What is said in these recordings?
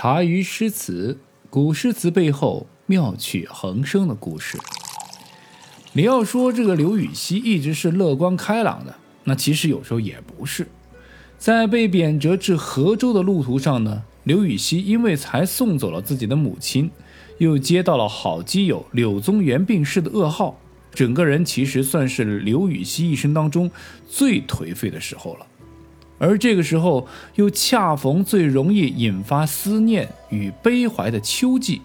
茶余诗词，古诗词背后妙趣横生的故事。你要说这个刘禹锡一直是乐观开朗的，那其实有时候也不是。在被贬谪至河州的路途上呢，刘禹锡因为才送走了自己的母亲，又接到了好基友柳宗元病逝的噩耗，整个人其实算是刘禹锡一生当中最颓废的时候了。而这个时候，又恰逢最容易引发思念与悲怀的秋季。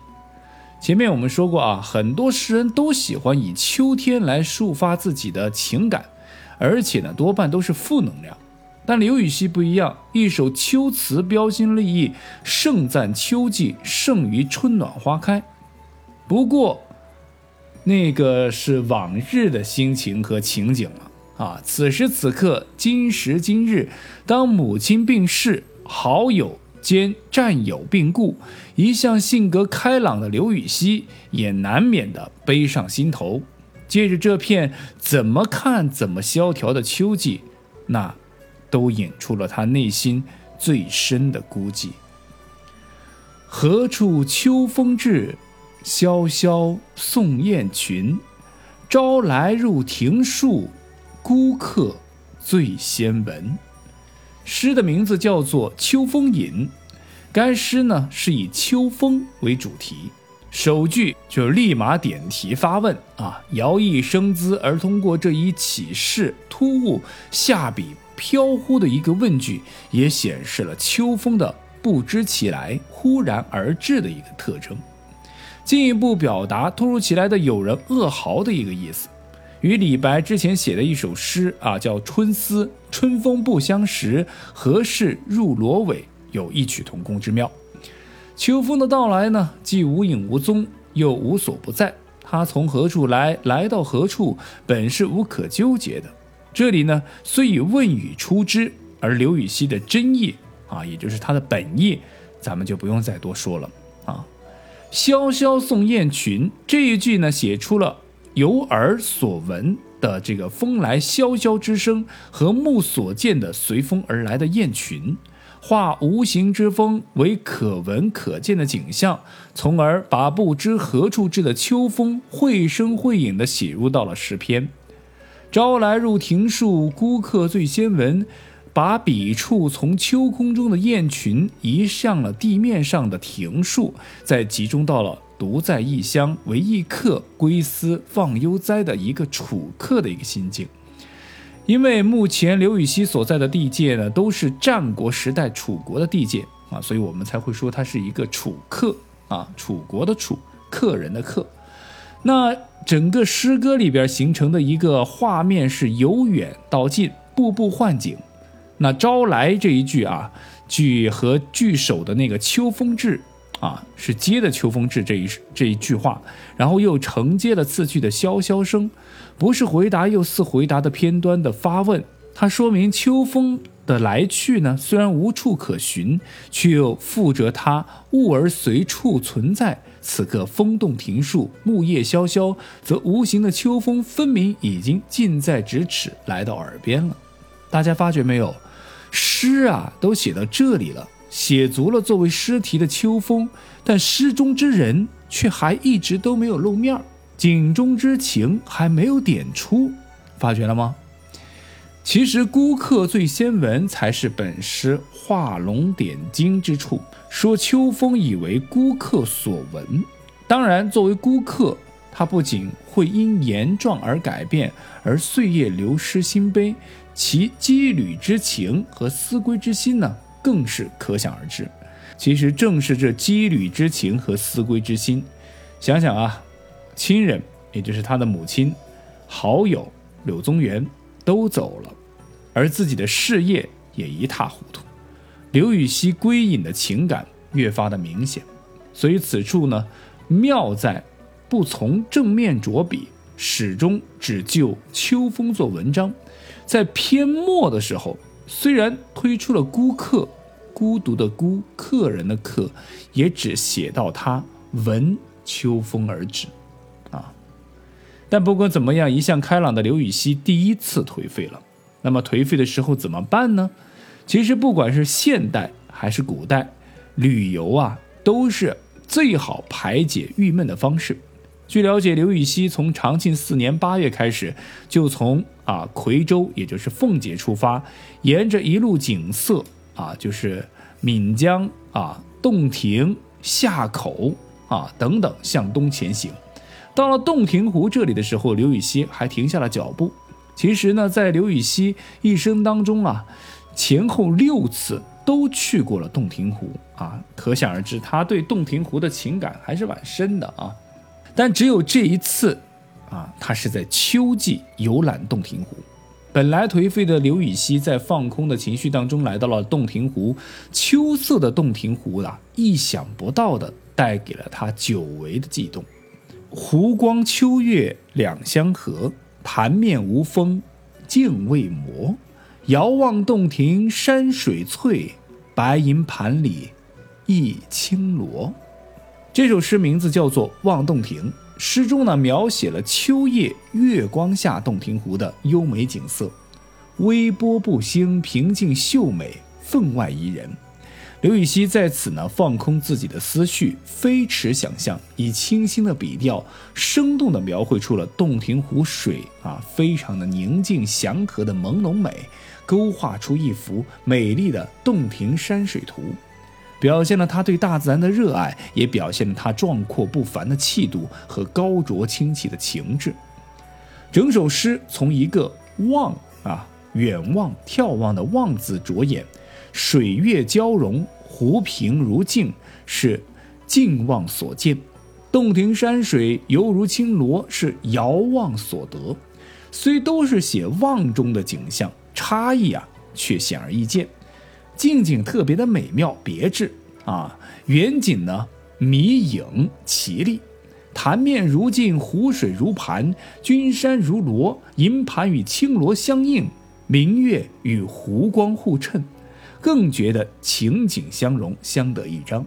前面我们说过啊，很多诗人都喜欢以秋天来抒发自己的情感，而且呢，多半都是负能量。但刘禹锡不一样，一首秋词标新立异，盛赞秋季胜于春暖花开。不过，那个是往日的心情和情景了。啊此时此刻，今时今日，当母亲病逝，好友兼战友病故，一向性格开朗的刘禹锡也难免的悲上心头。借着这片怎么看怎么萧条的秋季，那都引出了他内心最深的孤寂。何处秋风至，萧萧送雁群，朝来入庭树。孤客最先闻，诗的名字叫做《秋风引》。该诗呢是以秋风为主题，首句就立马点题发问啊，摇曳生姿，而通过这一起势突兀、下笔飘忽的一个问句，也显示了秋风的不知其来、忽然而至的一个特征，进一步表达突如其来的有人噩耗的一个意思。与李白之前写的一首诗啊，叫《春思》，春风不相识，何事入罗尾，有异曲同工之妙。秋风的到来呢，既无影无踪，又无所不在。它从何处来，来到何处，本是无可纠结的。这里呢，虽以问语出之，而刘禹锡的真意啊，也就是他的本意，咱们就不用再多说了啊。萧萧送雁群这一句呢，写出了。由耳所闻的这个风来萧萧之声和目所见的随风而来的雁群，化无形之风为可闻可见的景象，从而把不知何处至的秋风绘声绘影地写入到了诗篇。朝来入庭树，孤客最先闻，把笔触从秋空中的雁群移向了地面上的庭树，再集中到了。独在异乡为异客，归思忘忧哉的一个楚客的一个心境。因为目前刘禹锡所在的地界呢，都是战国时代楚国的地界啊，所以我们才会说他是一个楚客啊，楚国的楚，客人的客。那整个诗歌里边形成的一个画面是由远到近，步步换景。那招来这一句啊，句和句首的那个秋风至。啊，是接的秋风至这一这一句话，然后又承接了次句的萧萧声，不是回答又似回答的偏端的发问，它说明秋风的来去呢，虽然无处可寻，却又附着它物而随处存在。此刻风动庭树，木叶萧萧，则无形的秋风分明已经近在咫尺，来到耳边了。大家发觉没有？诗啊，都写到这里了。写足了作为诗题的秋风，但诗中之人却还一直都没有露面儿，景中之情还没有点出，发觉了吗？其实孤客最先闻才是本诗画龙点睛之处。说秋风以为孤客所闻，当然作为孤客，他不仅会因言状而改变，而岁月流失心悲，其羁旅之情和思归之心呢？更是可想而知。其实正是这羁旅之情和思归之心，想想啊，亲人也就是他的母亲、好友柳宗元都走了，而自己的事业也一塌糊涂，刘禹锡归隐的情感越发的明显。所以此处呢，妙在不从正面着笔，始终只就秋风做文章，在篇末的时候。虽然推出了孤客，孤独的孤，客人的客，也只写到他闻秋风而止，啊！但不管怎么样，一向开朗的刘禹锡第一次颓废了。那么颓废的时候怎么办呢？其实不管是现代还是古代，旅游啊，都是最好排解郁闷的方式。据了解，刘禹锡从长庆四年八月开始，就从啊夔州，也就是奉节出发，沿着一路景色啊，就是岷江啊、洞庭、夏口啊等等，向东前行。到了洞庭湖这里的时候，刘禹锡还停下了脚步。其实呢，在刘禹锡一生当中啊，前后六次都去过了洞庭湖啊，可想而知，他对洞庭湖的情感还是蛮深的啊。但只有这一次，啊，他是在秋季游览洞庭湖。本来颓废的刘禹锡在放空的情绪当中来到了洞庭湖，秋色的洞庭湖啊，意想不到的带给了他久违的悸动。湖光秋月两相和，潭面无风镜未磨。遥望洞庭山水翠，白银盘里一青螺。这首诗名字叫做《望洞庭》，诗中呢描写了秋夜月光下洞庭湖的优美景色，微波不兴，平静秀美，分外宜人。刘禹锡在此呢放空自己的思绪，飞驰想象，以清新的笔调，生动地描绘出了洞庭湖水啊非常的宁静祥和的朦胧美，勾画出一幅美丽的洞庭山水图。表现了他对大自然的热爱，也表现了他壮阔不凡的气度和高浊清奇的情致。整首诗从一个“望”啊，远望、眺望的“望”字着眼，水月交融，湖平如镜，是近望所见；洞庭山水犹如青罗，是遥望所得。虽都是写望中的景象，差异啊却显而易见。近景特别的美妙别致啊，远景呢迷影奇丽，潭面如镜，湖水如盘，君山如螺，银盘与青螺相映，明月与湖光互衬，更觉得情景相融，相得益彰。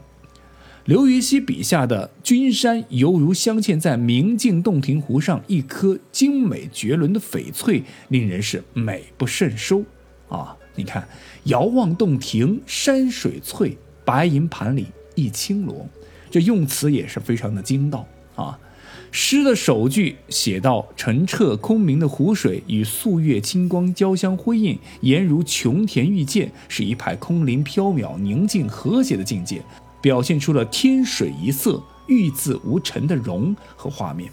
刘禹锡笔下的君山，犹如镶嵌在明镜洞庭湖上一颗精美绝伦的翡翠，令人是美不胜收啊。你看，遥望洞庭山水翠，白银盘里一青螺，这用词也是非常的精到啊。诗的首句写到澄澈空明的湖水与素月清光交相辉映，俨如琼田玉鉴，是一派空灵飘渺、宁静和谐的境界，表现出了天水一色、玉字无尘的容和画面。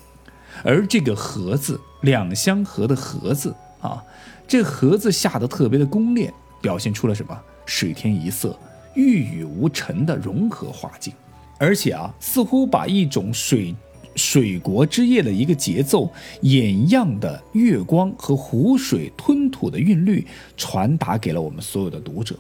而这个“和”字，两相和的“和”字啊。这盒子下的特别的工练，表现出了什么？水天一色、玉宇无尘的融合画境，而且啊，似乎把一种水水国之夜的一个节奏、眼样的月光和湖水吞吐的韵律传达给了我们所有的读者。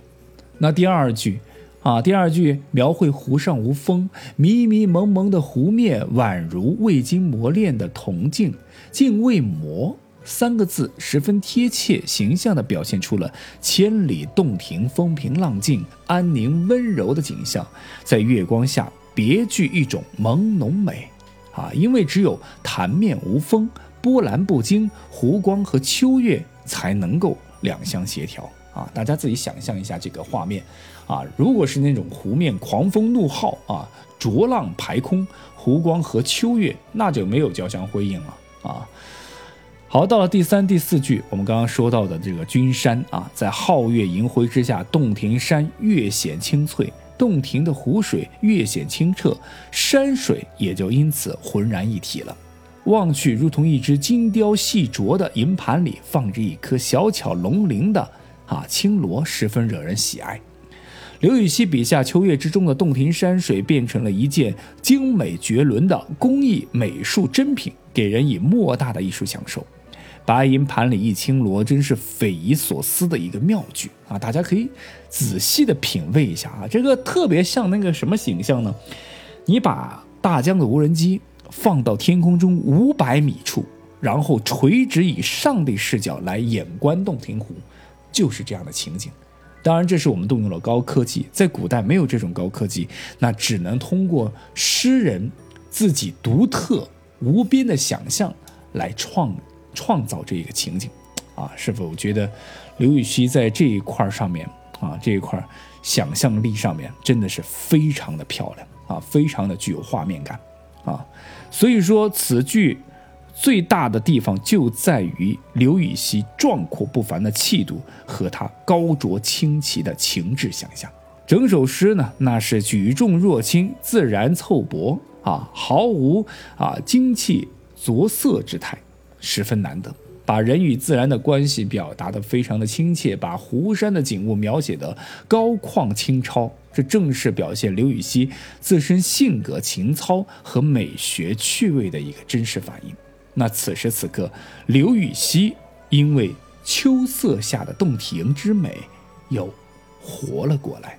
那第二句啊，第二句描绘湖上无风，迷迷蒙蒙的湖面宛如未经磨练的铜镜，镜未磨。三个字十分贴切、形象地表现出了千里洞庭风平浪静、安宁温柔的景象，在月光下别具一种朦胧美。啊，因为只有潭面无风、波澜不惊，湖光和秋月才能够两相协调。啊，大家自己想象一下这个画面。啊，如果是那种湖面狂风怒号啊，浊浪排空，湖光和秋月那就没有交相辉映了。啊。好，到了第三、第四句，我们刚刚说到的这个君山啊，在皓月银辉之下，洞庭山越显清脆，洞庭的湖水越显清澈，山水也就因此浑然一体了。望去，如同一只精雕细琢的银盘里放着一颗小巧龙鳞的啊青螺，十分惹人喜爱。刘禹锡笔下秋月之中的洞庭山水，变成了一件精美绝伦的工艺美术珍品，给人以莫大的艺术享受。白银盘里一青螺，真是匪夷所思的一个妙句啊！大家可以仔细的品味一下啊，这个特别像那个什么形象呢？你把大疆的无人机放到天空中五百米处，然后垂直以上帝视角来眼观洞庭湖，就是这样的情景。当然，这是我们动用了高科技，在古代没有这种高科技，那只能通过诗人自己独特无边的想象来创。创造这一个情景，啊，是否觉得刘禹锡在这一块上面啊，这一块想象力上面真的是非常的漂亮啊，非常的具有画面感啊。所以说，此剧最大的地方就在于刘禹锡壮阔不凡的气度和他高卓清奇的情致想象。整首诗呢，那是举重若轻，自然凑薄啊，毫无啊精气着色之态，十分难得。把人与自然的关系表达得非常的亲切，把湖山的景物描写得高旷清超，这正是表现刘禹锡自身性格情操和美学趣味的一个真实反应。那此时此刻，刘禹锡因为秋色下的洞庭之美，又活了过来。